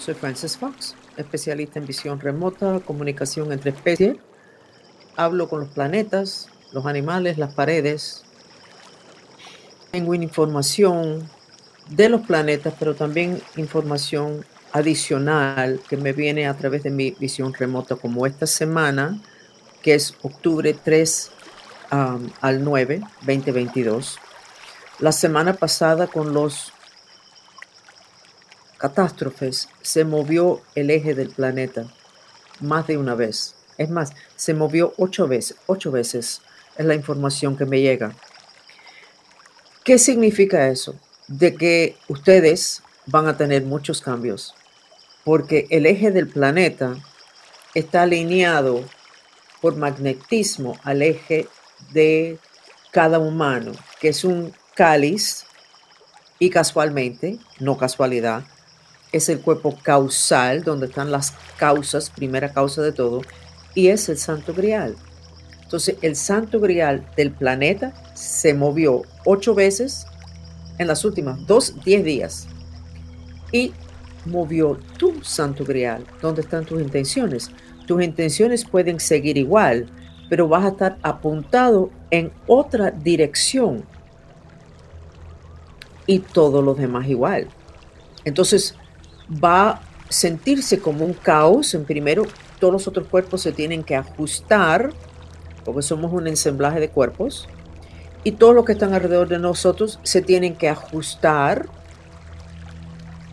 Soy Frances Fox, especialista en visión remota, comunicación entre especies. Hablo con los planetas, los animales, las paredes. Tengo información de los planetas, pero también información adicional que me viene a través de mi visión remota, como esta semana, que es octubre 3 um, al 9, 2022. La semana pasada con los catástrofes se movió el eje del planeta más de una vez. Es más, se movió ocho veces. Ocho veces es la información que me llega. ¿Qué significa eso? De que ustedes van a tener muchos cambios, porque el eje del planeta está alineado por magnetismo al eje de cada humano, que es un cáliz, y casualmente, no casualidad, es el cuerpo causal, donde están las causas, primera causa de todo, y es el santo grial. Entonces, el santo grial del planeta se movió ocho veces en las últimas dos, diez días. Y movió tu santo grial, donde están tus intenciones. Tus intenciones pueden seguir igual, pero vas a estar apuntado en otra dirección. Y todos los demás igual. Entonces, va a sentirse como un caos. En primero, todos los otros cuerpos se tienen que ajustar, porque somos un ensamblaje de cuerpos, y todos los que están alrededor de nosotros se tienen que ajustar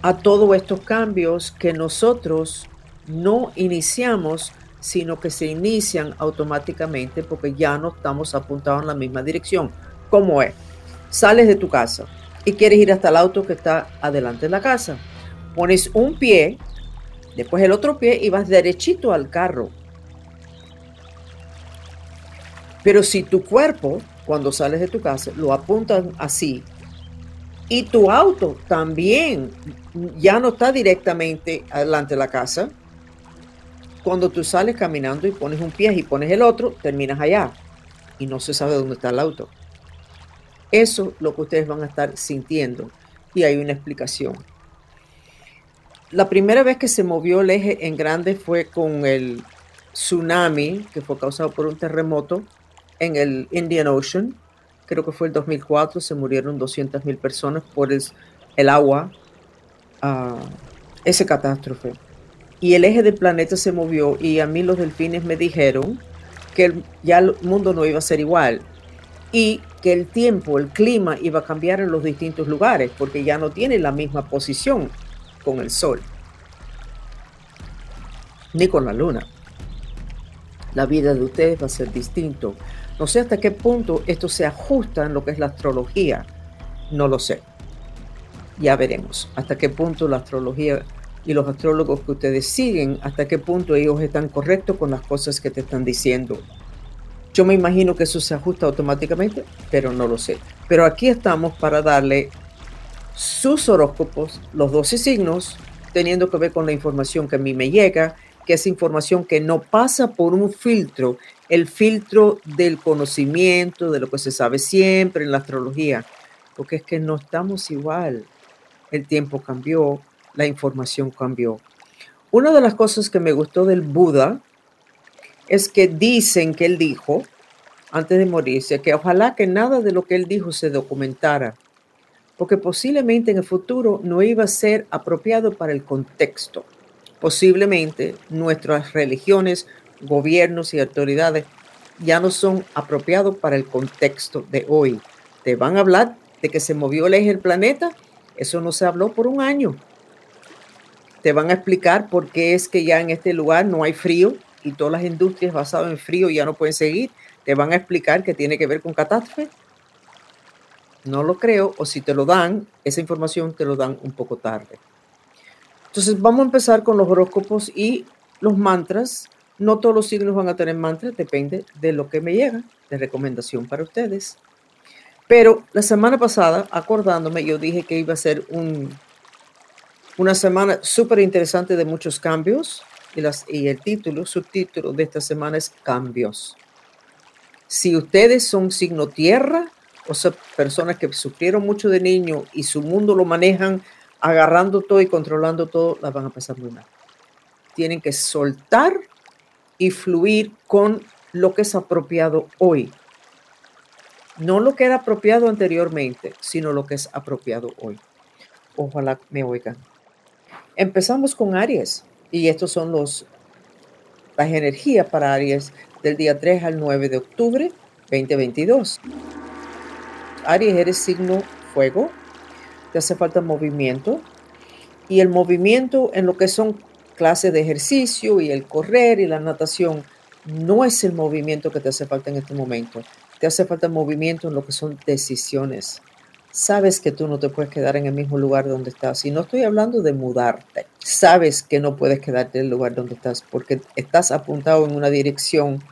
a todos estos cambios que nosotros no iniciamos, sino que se inician automáticamente porque ya no estamos apuntados en la misma dirección. ¿Cómo es? Sales de tu casa y quieres ir hasta el auto que está adelante de la casa pones un pie, después el otro pie y vas derechito al carro. Pero si tu cuerpo, cuando sales de tu casa, lo apuntas así, y tu auto también ya no está directamente adelante de la casa, cuando tú sales caminando y pones un pie y pones el otro, terminas allá y no se sabe dónde está el auto. Eso es lo que ustedes van a estar sintiendo y hay una explicación la primera vez que se movió el eje en grande fue con el tsunami que fue causado por un terremoto en el Indian Ocean. Creo que fue el 2004, se murieron 200 mil personas por el, agua, uh, ese catástrofe. Y el eje del planeta se movió y a mí los delfines me dijeron que ya el mundo no iba a ser igual y que el tiempo, el clima iba a cambiar en los distintos lugares porque ya no tiene la misma posición con el sol, ni con la luna. La vida de ustedes va a ser distinto. No sé hasta qué punto esto se ajusta en lo que es la astrología. No lo sé. Ya veremos hasta qué punto la astrología y los astrólogos que ustedes siguen, hasta qué punto ellos están correctos con las cosas que te están diciendo. Yo me imagino que eso se ajusta automáticamente, pero no lo sé. Pero aquí estamos para darle sus horóscopos, los 12 signos, teniendo que ver con la información que a mí me llega, que es información que no pasa por un filtro, el filtro del conocimiento, de lo que se sabe siempre en la astrología, porque es que no estamos igual. El tiempo cambió, la información cambió. Una de las cosas que me gustó del Buda es que dicen que él dijo, antes de morirse, que ojalá que nada de lo que él dijo se documentara porque posiblemente en el futuro no iba a ser apropiado para el contexto. Posiblemente nuestras religiones, gobiernos y autoridades ya no son apropiados para el contexto de hoy. Te van a hablar de que se movió el eje del planeta, eso no se habló por un año. Te van a explicar por qué es que ya en este lugar no hay frío y todas las industrias basadas en frío ya no pueden seguir. Te van a explicar que tiene que ver con catástrofe no lo creo, o si te lo dan, esa información te lo dan un poco tarde. Entonces vamos a empezar con los horóscopos y los mantras. No todos los signos van a tener mantras, depende de lo que me llega de recomendación para ustedes. Pero la semana pasada, acordándome, yo dije que iba a ser un, una semana súper interesante de muchos cambios y, las, y el título, subtítulo de esta semana es Cambios. Si ustedes son signo tierra, o sea, personas que sufrieron mucho de niño y su mundo lo manejan agarrando todo y controlando todo, las van a pasar muy mal. Tienen que soltar y fluir con lo que es apropiado hoy. No lo que era apropiado anteriormente, sino lo que es apropiado hoy. Ojalá me oigan. Empezamos con Aries y estos son los las energías para Aries del día 3 al 9 de octubre 2022. Aries eres signo fuego, te hace falta movimiento y el movimiento en lo que son clases de ejercicio y el correr y la natación no es el movimiento que te hace falta en este momento. Te hace falta movimiento en lo que son decisiones. Sabes que tú no te puedes quedar en el mismo lugar donde estás. Y no estoy hablando de mudarte. Sabes que no puedes quedarte en el lugar donde estás porque estás apuntado en una dirección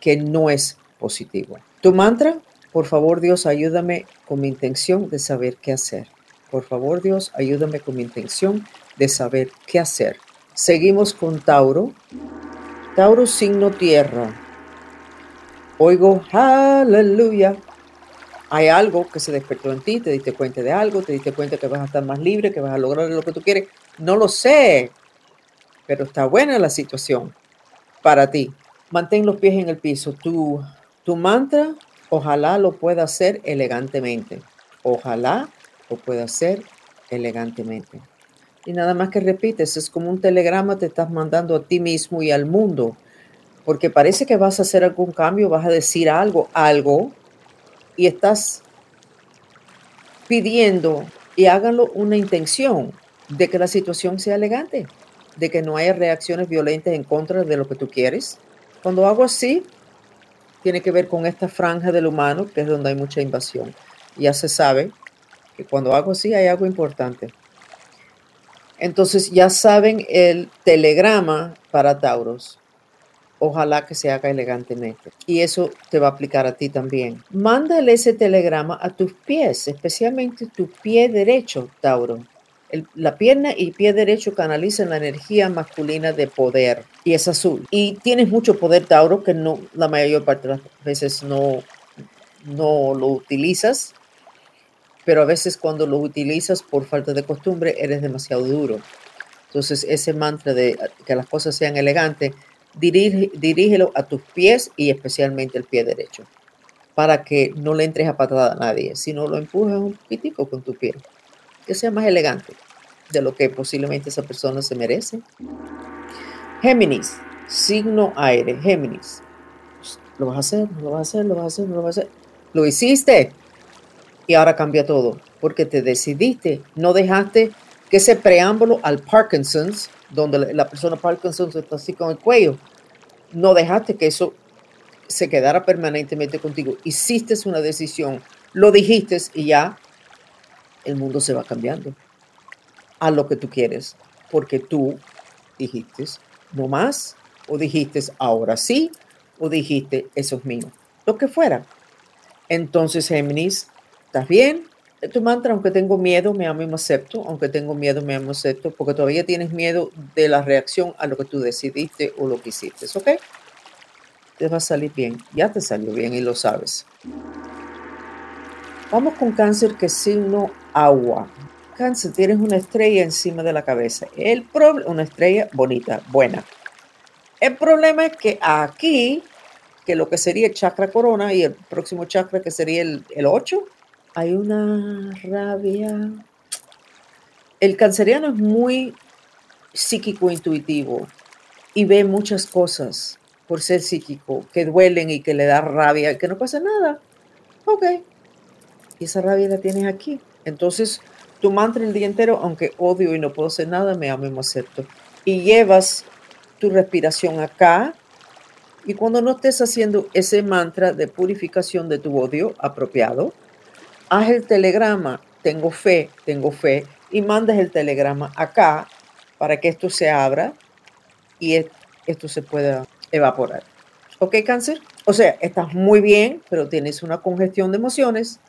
que no es positivo. Tu mantra, por favor Dios, ayúdame con mi intención de saber qué hacer. Por favor Dios, ayúdame con mi intención de saber qué hacer. Seguimos con Tauro. Tauro signo tierra. Oigo, aleluya. Hay algo que se despertó en ti, te diste cuenta de algo, te diste cuenta que vas a estar más libre, que vas a lograr lo que tú quieres. No lo sé, pero está buena la situación para ti. Mantén los pies en el piso. Tu, tu mantra, ojalá lo pueda hacer elegantemente. Ojalá lo pueda hacer elegantemente. Y nada más que repites, es como un telegrama te estás mandando a ti mismo y al mundo, porque parece que vas a hacer algún cambio, vas a decir algo, algo, y estás pidiendo y háganlo una intención de que la situación sea elegante, de que no haya reacciones violentas en contra de lo que tú quieres. Cuando hago así, tiene que ver con esta franja del humano, que es donde hay mucha invasión. Ya se sabe que cuando hago así hay algo importante. Entonces ya saben el telegrama para Tauros. Ojalá que se haga elegantemente. Y eso te va a aplicar a ti también. Mándale ese telegrama a tus pies, especialmente tu pie derecho, Tauro. La pierna y pie derecho canalizan la energía masculina de poder y es azul. Y tienes mucho poder, Tauro, que no la mayor parte de las veces no, no lo utilizas pero a veces cuando lo utilizas por falta de costumbre eres demasiado duro. Entonces ese mantra de que las cosas sean elegantes, dirígelo a tus pies y especialmente el pie derecho, para que no le entres a patada a nadie, sino lo empujas un poquitico con tu pie, que sea más elegante de lo que posiblemente esa persona se merece. Géminis, signo aire, Géminis. Lo vas a hacer, lo vas a hacer, lo vas a hacer, lo vas a hacer. Lo hiciste y ahora cambia todo, porque te decidiste, no dejaste que ese preámbulo al Parkinson's, donde la persona Parkinson's está así con el cuello, no dejaste que eso se quedara permanentemente contigo. Hiciste una decisión, lo dijiste y ya el mundo se va cambiando a lo que tú quieres, porque tú dijiste no más, o dijiste ahora sí, o dijiste eso es mío, lo que fuera. Entonces, Géminis, ¿Estás bien? Tu mantra, aunque tengo miedo, me amo y me acepto. Aunque tengo miedo, me amo y acepto. Porque todavía tienes miedo de la reacción a lo que tú decidiste o lo que hiciste. ¿Ok? Te va a salir bien. Ya te salió bien y lo sabes. Vamos con cáncer que es signo agua. Cáncer, tienes una estrella encima de la cabeza. El problema, una estrella bonita, buena. El problema es que aquí, que lo que sería el chakra corona y el próximo chakra que sería el, el 8, hay una rabia. El canceriano es muy psíquico intuitivo y ve muchas cosas por ser psíquico que duelen y que le da rabia y que no pasa nada. Ok. Y esa rabia la tienes aquí. Entonces, tu mantra el día entero, aunque odio y no puedo hacer nada, me amo y me acepto. Y llevas tu respiración acá. Y cuando no estés haciendo ese mantra de purificación de tu odio apropiado, haz el telegrama, tengo fe, tengo fe, y mandes el telegrama acá para que esto se abra y esto se pueda evaporar. ¿Ok, cáncer? O sea, estás muy bien, pero tienes una congestión de emociones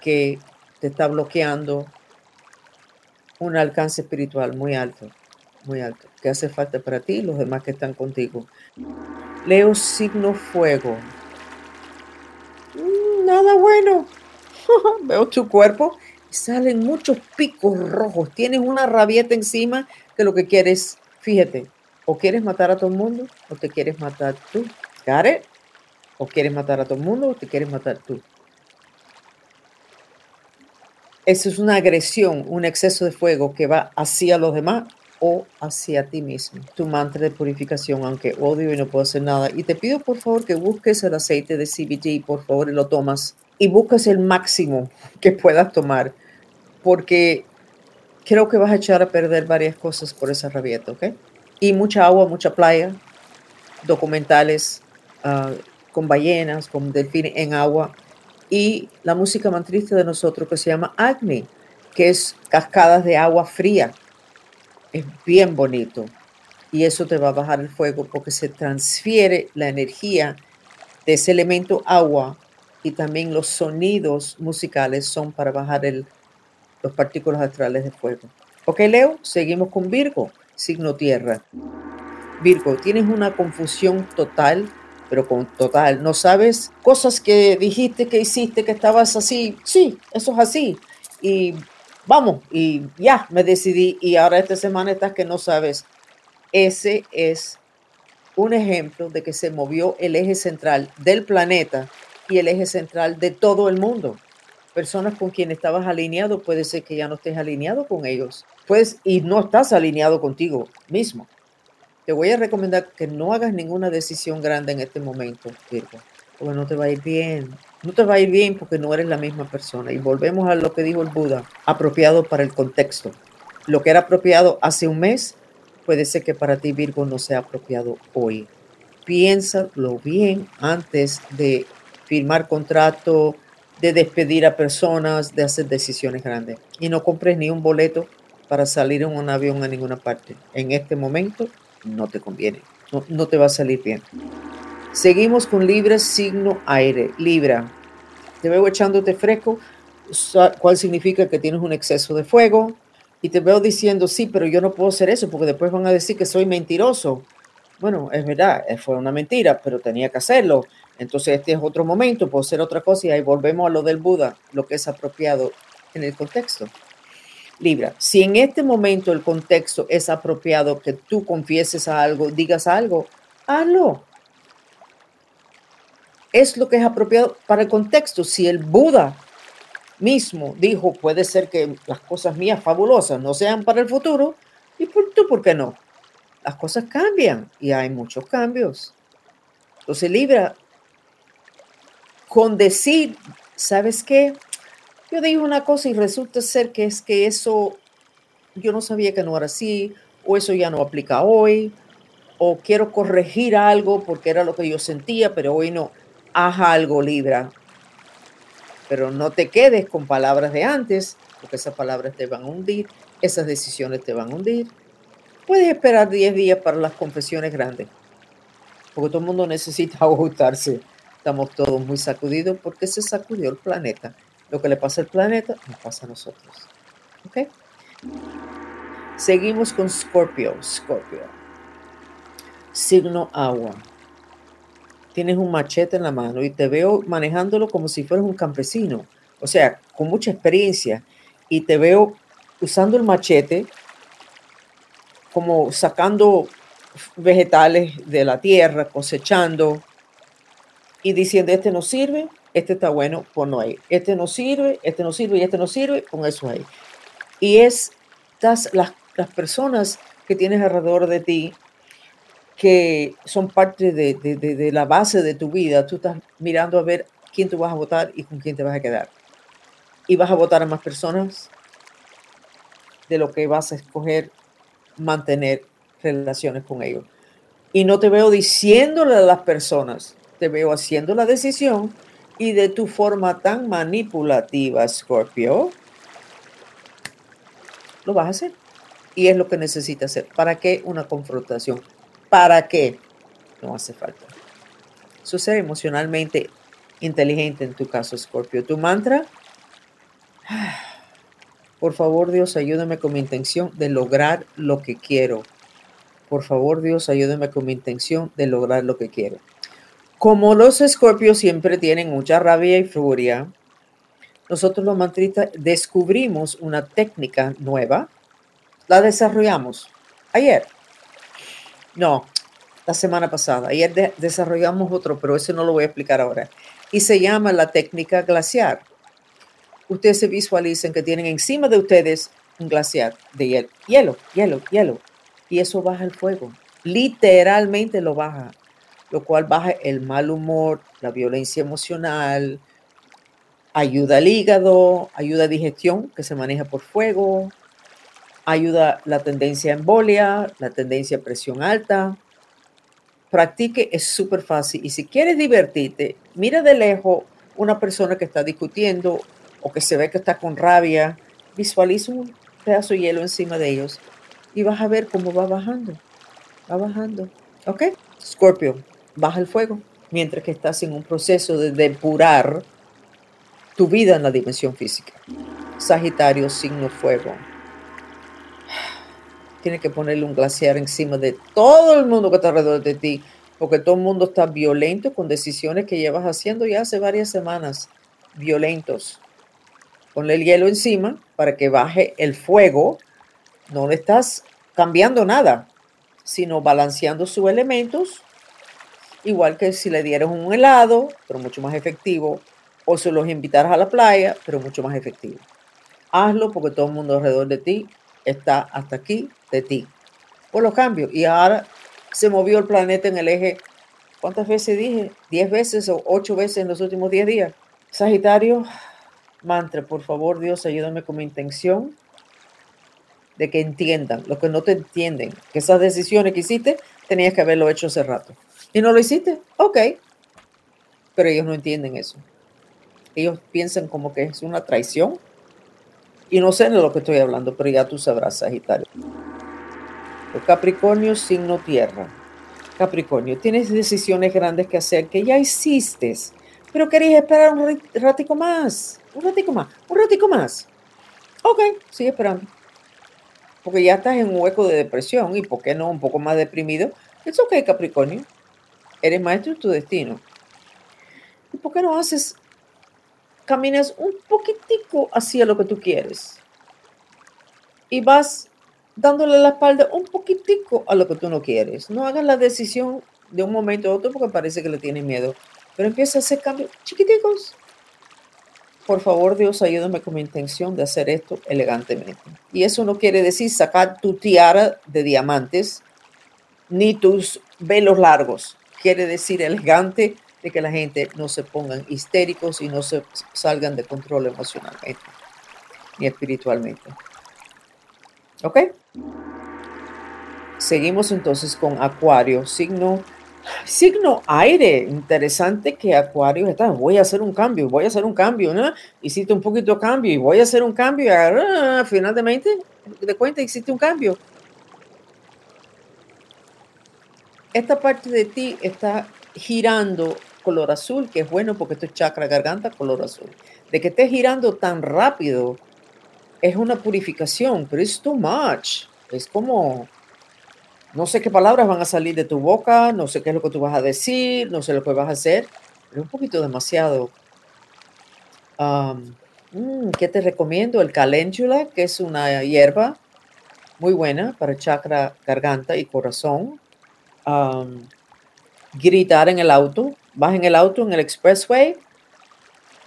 que te está bloqueando un alcance espiritual muy alto, muy alto, que hace falta para ti y los demás que están contigo. Leo signo fuego. Mm, nada bueno. veo tu cuerpo salen muchos picos rojos. Tienes una rabieta encima que lo que quieres, fíjate, o quieres matar a todo el mundo o te quieres matar tú. ¿Got O quieres matar a todo el mundo o te quieres matar tú. Eso es una agresión, un exceso de fuego que va hacia los demás o hacia ti mismo. Tu mantra de purificación, aunque odio y no puedo hacer nada. Y te pido por favor que busques el aceite de CBD, por favor, y lo tomas. Y busques el máximo que puedas tomar, porque creo que vas a echar a perder varias cosas por esa rabieta, ¿ok? Y mucha agua, mucha playa, documentales ah, con ballenas, con delfines en agua. Y la música mantrista de nosotros que se llama Agni, que es cascadas de agua fría es bien bonito y eso te va a bajar el fuego porque se transfiere la energía de ese elemento agua y también los sonidos musicales son para bajar el, los partículas astrales de fuego. Ok, Leo, seguimos con Virgo, signo tierra. Virgo, tienes una confusión total, pero con total. No sabes cosas que dijiste, que hiciste, que estabas así. Sí, eso es así. Y vamos, y ya me decidí y ahora esta semana estás que no sabes. Ese es un ejemplo de que se movió el eje central del planeta y el eje central de todo el mundo. Personas con quienes estabas alineado, puede ser que ya no estés alineado con ellos. Pues, y no estás alineado contigo mismo. Te voy a recomendar que no hagas ninguna decisión grande en este momento, Virgo, porque no te va a ir bien no te va a ir bien porque no eres la misma persona. Y volvemos a lo que dijo el Buda, apropiado para el contexto. Lo que era apropiado hace un mes puede ser que para ti Virgo no sea apropiado hoy. Piénsalo bien antes de firmar contrato, de despedir a personas, de hacer decisiones grandes. Y no compres ni un boleto para salir en un avión a ninguna parte. En este momento no te conviene, no, no te va a salir bien. Seguimos con Libra, signo aire. Libra, te veo echándote fresco, cuál significa que tienes un exceso de fuego. Y te veo diciendo, sí, pero yo no puedo hacer eso porque después van a decir que soy mentiroso. Bueno, es verdad, eh, fue una mentira, pero tenía que hacerlo. Entonces este es otro momento, puedo hacer otra cosa y ahí volvemos a lo del Buda, lo que es apropiado en el contexto. Libra, si en este momento el contexto es apropiado que tú confieses algo, digas algo, hazlo es lo que es apropiado para el contexto. Si el Buda mismo dijo, puede ser que las cosas mías fabulosas no sean para el futuro, ¿y por tú por qué no? Las cosas cambian y hay muchos cambios. Entonces, Libra, con decir, ¿sabes qué? Yo dije una cosa y resulta ser que es que eso, yo no sabía que no era así, o eso ya no aplica hoy, o quiero corregir algo porque era lo que yo sentía, pero hoy no haz algo, Libra. Pero no te quedes con palabras de antes, porque esas palabras te van a hundir, esas decisiones te van a hundir. Puedes esperar 10 días para las confesiones grandes, porque todo el mundo necesita ajustarse. Estamos todos muy sacudidos porque se sacudió el planeta. Lo que le pasa al planeta nos pasa a nosotros. ¿Ok? Seguimos con Scorpio. Scorpio. Signo agua tienes un machete en la mano y te veo manejándolo como si fueras un campesino, o sea, con mucha experiencia, y te veo usando el machete como sacando vegetales de la tierra, cosechando y diciendo, este no sirve, este está bueno, ponlo ahí. Este no sirve, este no sirve y este no sirve, pon eso ahí. Y es las, las personas que tienes alrededor de ti que son parte de, la base de tu vida. Tú estás mirando a ver quién tú vas a votar y con quién te vas a quedar. Y vas a votar a más personas de lo que vas a escoger mantener relaciones con ellos. Y no te veo diciéndole a las personas, te veo haciendo la decisión y de tu forma tan manipulativa, Scorpio, lo vas a hacer. Y es lo que necesitas hacer. ¿Para qué una confrontación? ¿Para qué? No hace falta. Eso ser emocionalmente inteligente en tu caso, Scorpio. Tu mantra, por favor Dios, ayúdame con mi intención de lograr lo que quiero. Por favor Dios, ayúdame con mi intención de lograr lo que quiero. Como los escorpios siempre tienen mucha rabia y furia, nosotros los mantristas descubrimos una técnica nueva, la desarrollamos ayer. No, la semana pasada. Ayer desarrollamos otro, pero eso no lo voy a explicar ahora. Y se llama la técnica glaciar. Ustedes se visualizan que tienen encima de ustedes un glaciar de hielo, hielo, hielo, hielo. Y eso baja el fuego. Literalmente lo baja. Lo cual baja el mal humor, la violencia emocional, ayuda al hígado, ayuda a digestión que se maneja por fuego, ayuda la tendencia a embolia, la tendencia a presión alta. Practique, es súper fácil. Y si quieres divertirte, mira de lejos una persona que está discutiendo o que se ve que está con rabia, visualiza un pedazo de hielo encima de ellos y vas a ver cómo va bajando. Va bajando. ¿Ok? Scorpio, baja el fuego mientras que estás en un proceso de depurar tu vida en la dimensión física. Sagitario, signo fuego tienes que ponerle un glaciar encima de todo el mundo que está alrededor de ti, porque todo el mundo está violento con decisiones que llevas haciendo ya hace varias semanas, violentos. Ponle el hielo encima para que baje el fuego. No le estás cambiando nada, sino balanceando sus elementos, igual que si le dieras un helado, pero mucho más efectivo, o si los invitaras a la playa, pero mucho más efectivo. Hazlo porque todo el mundo alrededor de ti está hasta aquí de ti. Por los cambios. Y ahora se movió el planeta en el eje. ¿Cuántas veces dije? ¿Diez veces o ocho veces en los últimos diez días? Sagitario, mantra, por favor, Dios, ayúdame con mi intención de que entiendan, lo que no te entienden, que esas decisiones que hiciste tenías que haberlo hecho hace rato. Y no lo hiciste, ok. Pero ellos no entienden eso. Ellos piensan como que es una traición y no sé de lo que estoy hablando, pero ya tú sabrás, Sagitario. Capricornio, signo tierra. Capricornio, tienes decisiones grandes que hacer que ya hiciste, pero querías esperar un ratico más, un ratico más, un ratico más. Ok, sigue esperando. Porque ya estás en un hueco de depresión y ¿por qué no un poco más deprimido? Es ok, Capricornio. Eres maestro de tu destino. ¿Y por qué no haces caminas un poquitico hacia lo que tú quieres y vas dándole la espalda un poquitico a lo que tú no quieres. No hagas la decisión de un momento a otro porque parece que le tienes miedo, pero empieza a hacer cambios chiquiticos. Por favor, Dios, ayúdame con mi intención de hacer esto elegantemente. Y eso no quiere decir sacar tu tiara de diamantes ni tus velos largos. Quiere decir elegante de que la gente no se pongan histéricos y no se salgan de control emocionalmente ni espiritualmente. ¿Ok? Seguimos entonces con Acuario, signo, signo aire. Interesante que Acuario está, voy a hacer un cambio, voy a hacer un cambio, ¿no? Hiciste un poquito de cambio y voy a hacer un cambio. Y ah, finalmente, de cuenta, hiciste un cambio. Esta parte de ti está girando color azul, que es bueno porque esto es chakra garganta, color azul. De que esté girando tan rápido es una purificación, pero es too much. Es como, no sé qué palabras van a salir de tu boca, no sé qué es lo que tú vas a decir, no sé lo que vas a hacer, pero un poquito demasiado. Mm, ¿Qué te recomiendo? El caléndula, que es una hierba muy buena para chakra garganta y corazón. Gritar en el auto, vas en el auto en el expressway,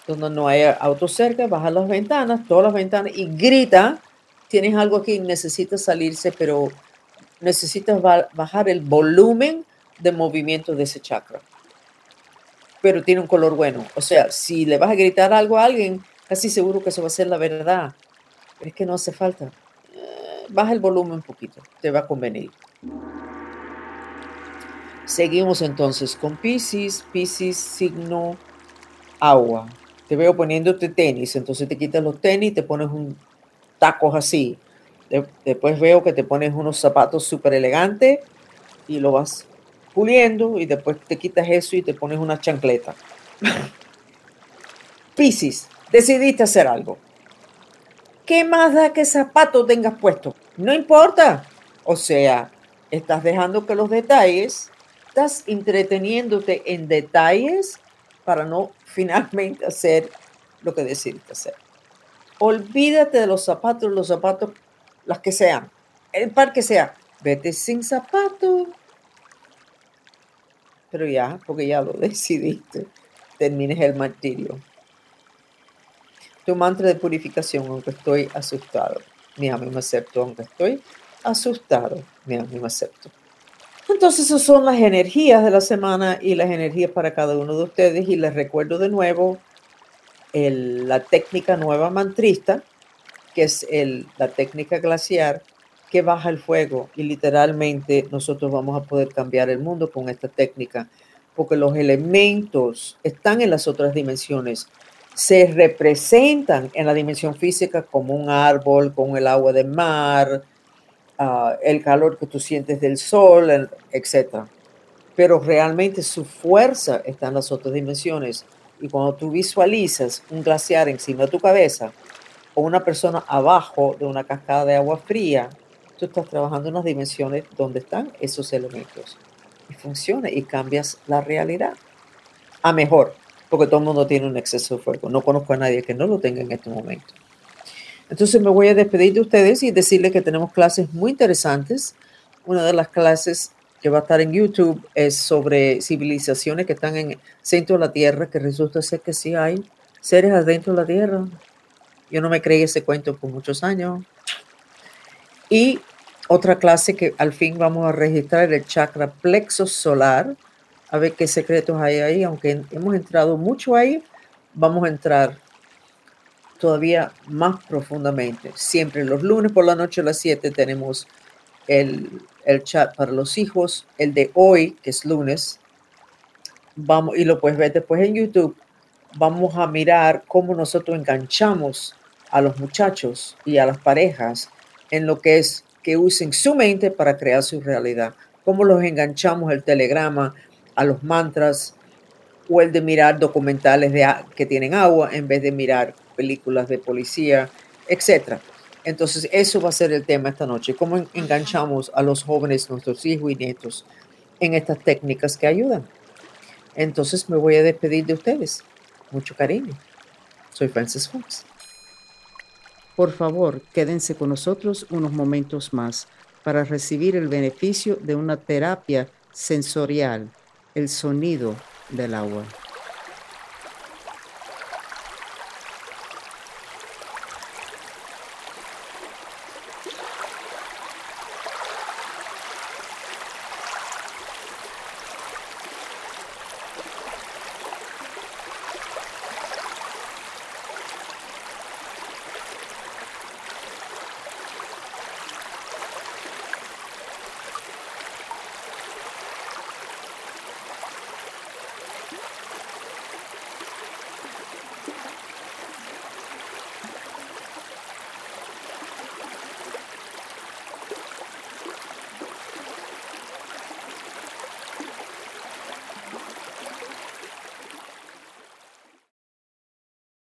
donde no hay auto cerca, baja las ventanas, todas las ventanas y grita, tienes algo aquí, necesitas salirse, pero necesitas bajar el volumen de movimiento de ese chakra. Pero tiene un color bueno. O sea, si le vas a gritar algo a alguien, casi seguro que eso va a ser la verdad. Pero es que no hace falta. Eh, baja el volumen un poquito, te va a convenir. Seguimos entonces con Pisces, Pisces signo agua. Te veo poniéndote tenis, entonces te quitas los tenis, te pones un tacos así. después veo que te pones unos zapatos súper elegantes y lo vas puliendo y después te quitas eso y te pones una chancleta. Piscis, decidiste hacer algo. ¿Qué más da que zapato tengas puesto? No importa. O sea, estás dejando que los detalles estás entreteniéndote en detalles para no finalmente hacer lo que decidiste hacer. Olvídate de los zapatos, los zapatos, las que sean, el par que sea. Vete sin zapatos. Pero ya, porque ya lo decidiste, termines el martirio. Tu mantra de purificación, aunque estoy asustado. Mi amo me acepto, aunque estoy asustado. Mi amo me acepto. Entonces, esas son las energías de la semana y las energías para cada uno de ustedes. Y les recuerdo de nuevo la técnica nueva mantrista, que es la técnica glaciar, que baja el fuego. Y literalmente nosotros vamos a poder cambiar el mundo con esta técnica, porque los elementos están en las otras dimensiones. Se representan en la dimensión física como un árbol, con el agua del mar, Ah, el calor que tú sientes del sol, etc. Pero realmente su fuerza está en las otras dimensiones. Y cuando tú visualizas un glaciar encima de tu cabeza o una persona abajo de una cascada de agua fría, tú estás trabajando en las dimensiones donde están esos elementos. Y funciona y cambias la realidad a mejor, porque todo el mundo tiene un exceso de fuego. No conozco a nadie que no lo tenga en este momento. Entonces me voy a despedir de ustedes y decirles que tenemos clases muy interesantes. Una de las clases que va a estar en YouTube es sobre civilizaciones que están en el centro de la Tierra, que resulta ser que sí hay seres adentro de la Tierra. Yo no me creí ese cuento por muchos años. Y otra clase que al fin vamos a registrar el chakra plexo solar, a ver qué secretos hay ahí, aunque hemos entrado mucho ahí, vamos a entrar todavía más profundamente. Siempre los lunes por la noche a las 7 tenemos el, chat para los hijos, el de hoy, que es lunes. Vamos, y lo puedes ver después en YouTube. Vamos a mirar cómo nosotros enganchamos a los muchachos y a las parejas en lo que es que usen su mente para crear su realidad. Cómo los enganchamos el telegrama a los mantras o el de mirar documentales de, que tienen agua en vez de mirar películas de policía, etcétera. Entonces, eso va a ser el tema esta noche, cómo enganchamos a los jóvenes, nuestros hijos y nietos, en estas técnicas que ayudan. Entonces, me voy a despedir de ustedes. Mucho cariño. Soy Francis Fox. Por favor, quédense con nosotros unos momentos más para recibir el beneficio de una terapia sensorial, el sonido del agua.